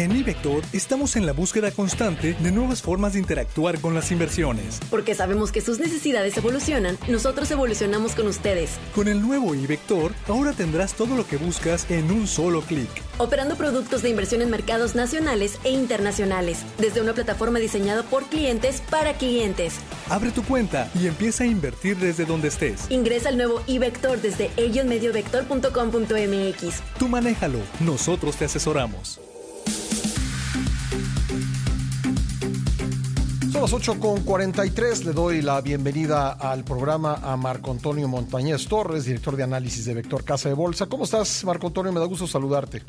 En iVector estamos en la búsqueda constante de nuevas formas de interactuar con las inversiones. Porque sabemos que sus necesidades evolucionan, nosotros evolucionamos con ustedes. Con el nuevo iVector, ahora tendrás todo lo que buscas en un solo clic. Operando productos de inversión en mercados nacionales e internacionales, desde una plataforma diseñada por clientes para clientes. Abre tu cuenta y empieza a invertir desde donde estés. Ingresa al nuevo iVector desde ellionmediovector.com.mx. Tú manéjalo, nosotros te asesoramos. Son las 8 con 43. Le doy la bienvenida al programa a Marco Antonio Montañez Torres, director de análisis de Vector Casa de Bolsa. ¿Cómo estás, Marco Antonio? Me da gusto saludarte.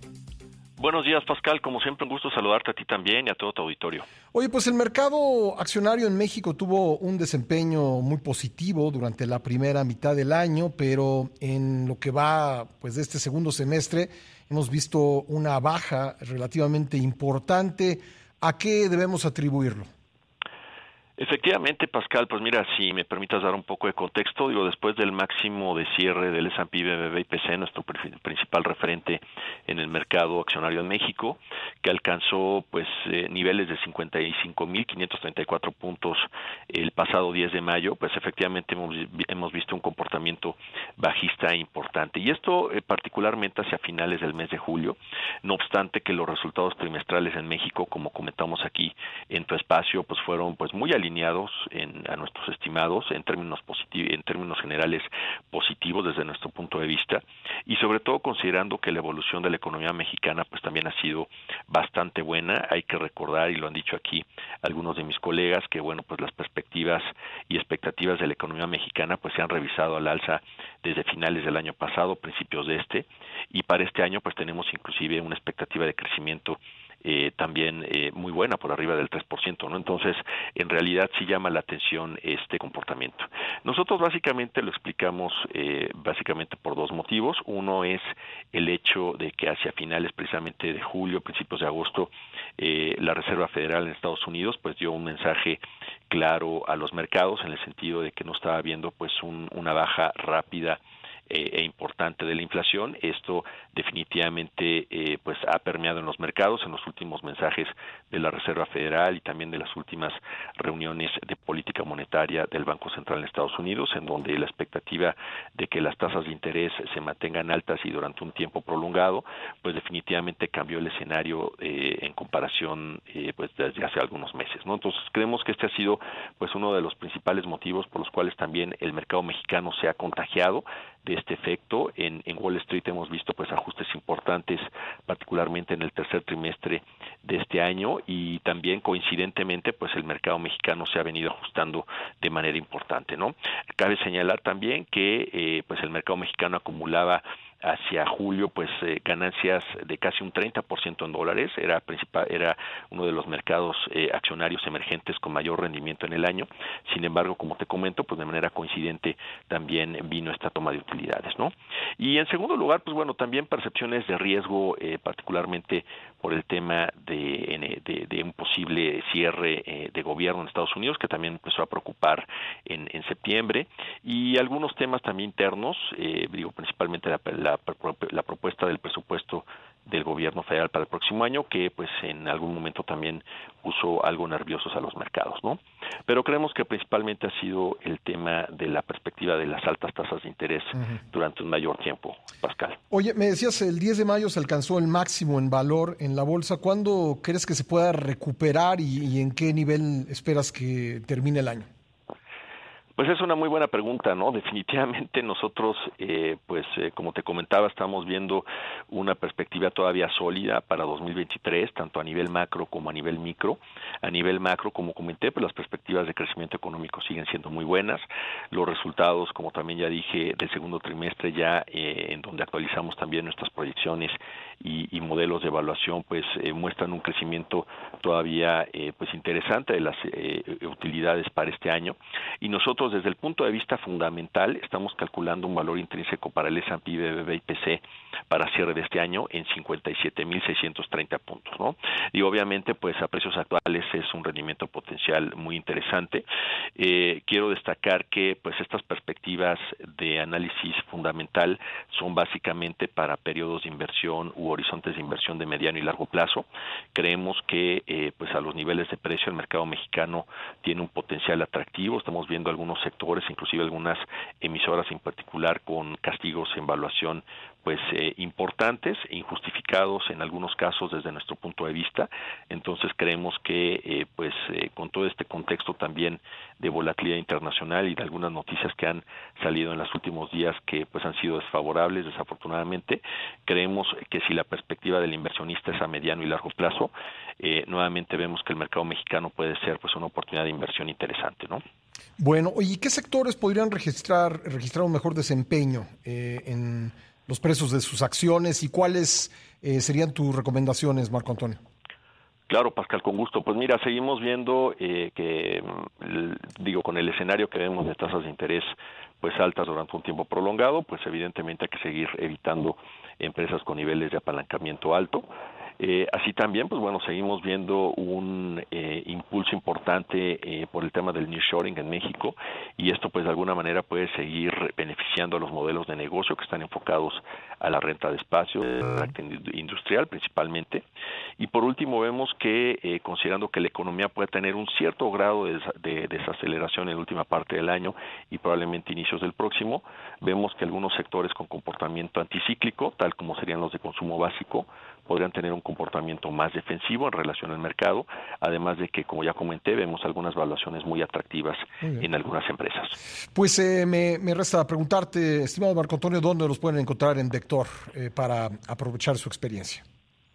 Buenos días, Pascal. Como siempre, un gusto saludarte a ti también y a todo tu auditorio. Oye, pues el mercado accionario en México tuvo un desempeño muy positivo durante la primera mitad del año, pero en lo que va pues de este segundo semestre hemos visto una baja relativamente importante. ¿A qué debemos atribuirlo? Efectivamente, Pascal, pues mira, si me permitas dar un poco de contexto, digo, después del máximo de cierre del S&P BBB IPC, nuestro principal referente en el mercado accionario en México, que alcanzó pues eh, niveles de 55.534 puntos el pasado 10 de mayo, pues efectivamente hemos, hemos visto un comportamiento bajista importante. Y esto eh, particularmente hacia finales del mes de julio, no obstante que los resultados trimestrales en México, como comentamos aquí espacio, pues fueron pues muy alineados en, a nuestros estimados en términos positivos, en términos generales positivos desde nuestro punto de vista y sobre todo considerando que la evolución de la economía mexicana pues también ha sido bastante buena. Hay que recordar y lo han dicho aquí algunos de mis colegas que bueno pues las perspectivas y expectativas de la economía mexicana pues se han revisado al alza desde finales del año pasado, principios de este y para este año pues tenemos inclusive una expectativa de crecimiento eh, también eh, muy buena, por arriba del 3%, ¿no? Entonces, en realidad sí llama la atención este comportamiento. Nosotros básicamente lo explicamos eh, básicamente por dos motivos. Uno es el hecho de que hacia finales precisamente de julio, principios de agosto, la Reserva Federal en Estados Unidos pues dio un mensaje claro a los mercados en el sentido de que no estaba viendo pues una baja rápida e importante de la inflación. Esto definitivamente eh, pues ha permeado en los mercados en los últimos mensajes de la Reserva Federal y también de las últimas reuniones de política monetaria del Banco Central en Estados Unidos, en donde la expectativa de que las tasas de interés se mantengan altas y durante un tiempo prolongado, pues definitivamente cambió el escenario eh, en comparación eh, pues desde hace algunos meses, ¿no? Entonces creemos que este ha sido pues uno de los principales motivos por los cuales también el mercado mexicano se ha contagiado de este efecto. En, en Wall Street hemos visto pues ajustes importantes, particularmente en el tercer trimestre de este año y también coincidentemente pues el mercado mexicano se ha venido ajustando de manera importante, ¿no? Cabe señalar también que eh, pues el mercado mexicano acumulaba hacia julio pues eh, ganancias de casi un 30% en dólares. Era principal era uno de los mercados eh, accionarios emergentes con mayor rendimiento en el año. Sin embargo como te comento pues de manera coincidente también vino esta toma de utilidades no y en segundo lugar pues bueno también percepciones de riesgo eh, particularmente por el tema de, de, un posible cierre de gobierno en Estados Unidos que también empezó a preocupar en, en septiembre. Y algunos temas también internos digo principalmente la la, propuesta del presupuesto del gobierno federal para el próximo año que pues en algún momento también puso algo nerviosos a los mercados, ¿no? Pero creemos que principalmente ha sido el tema de la perspectiva de las altas tasas de interés durante un mayor tiempo, Pascal. Oye, me decías el 10 de mayo se alcanzó el máximo en valor en la bolsa. ¿Cuándo crees que se pueda recuperar y en qué nivel esperas que termine el año? Pues es una muy buena pregunta, ¿no? Definitivamente nosotros, eh, pues eh, como te comentaba, estamos viendo una perspectiva todavía sólida para 2023, tanto a nivel macro como a nivel micro. A nivel macro, como comenté, pues las perspectivas de crecimiento económico siguen siendo muy buenas. Los resultados, como también ya dije, del segundo trimestre ya eh, en donde actualizamos también nuestras proyecciones y, y modelos de evaluación, pues muestran un crecimiento todavía pues interesante de las utilidades para este año. Y nosotros Desde el punto de vista fundamental, estamos calculando un valor intrínseco para el S&P BBB IPC para cierre de este año en 57.630 puntos, ¿no? Y obviamente, pues a precios actuales es un rendimiento potencial muy interesante. Eh, quiero destacar que, pues estas perspectivas de análisis fundamental son básicamente para periodos de inversión u horizontes de inversión de mediano y largo plazo. Creemos que, eh, pues a los niveles de precio el mercado mexicano tiene un potencial atractivo. Estamos viendo algunos sectores, inclusive algunas emisoras en particular, con castigos en valuación pues eh, importantes e injustificados en algunos casos desde nuestro punto de vista. Entonces creemos que eh, pues eh, con todo este contexto también de volatilidad internacional y de algunas noticias que han salido en los últimos días que pues han sido desfavorables desafortunadamente creemos que si la perspectiva del inversionista es a mediano y largo plazo nuevamente vemos que el mercado mexicano puede ser pues una oportunidad de inversión interesante no bueno y qué sectores podrían registrar registrar un mejor desempeño en los precios de sus acciones y cuáles eh, serían tus recomendaciones, Marco Antonio. Claro, Pascal, con gusto. Pues mira, seguimos viendo eh, que, digo, con el escenario que vemos de tasas de interés pues altas durante un tiempo prolongado, pues evidentemente hay que seguir evitando empresas con niveles de apalancamiento alto. Eh, así también, pues bueno, seguimos viendo un eh, impulso importante eh, por el tema del nearshoring en México y esto pues de alguna manera puede seguir beneficiando a los modelos de negocio que están enfocados a la renta de espacio, industrial principalmente. Y por último vemos que considerando que la economía puede tener un cierto grado de, desaceleración en la última parte del año y probablemente inicios del próximo, vemos que algunos sectores con comportamiento anticíclico, tal como serían los de consumo básico, podrían tener un comportamiento más defensivo en relación al mercado, además de que, como ya comenté, vemos algunas valuaciones muy atractivas en algunas empresas. Pues eh, me, resta preguntarte, estimado Marco Antonio, ¿dónde los pueden encontrar en Vector eh, para aprovechar su experiencia?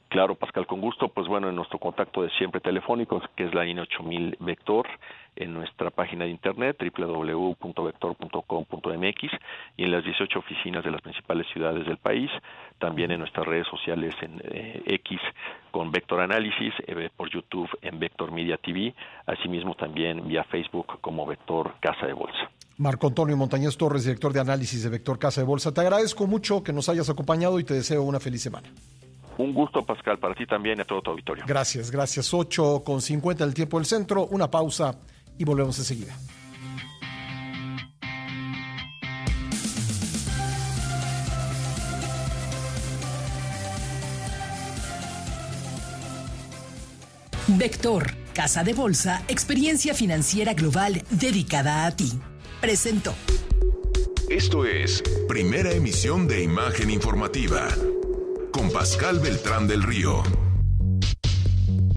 Claro, Pascal, con gusto. Pues bueno, en nuestro contacto de siempre telefónico, que es la INE 8000 Vector, en nuestra página de internet www.vector.com.mx y en las 18 oficinas de las principales ciudades del país, también en nuestras redes sociales en eh, X con Vector Análisis, eh, por YouTube en Vector Media TV, asimismo también vía Facebook como Vector Casa de Bolsa. Marco Antonio Montañez Torres, director de análisis de Vector Casa de Bolsa. Te agradezco mucho que nos hayas acompañado y te deseo una feliz semana. Un gusto, Pascal, para ti también y a todo tu auditorio. Gracias, gracias. 8 con 50 del tiempo del centro, una pausa y volvemos enseguida. Vector, Casa de Bolsa, experiencia financiera global dedicada a ti. Esto es Primera Emisión de Imagen Informativa con Pascal Beltrán del Río.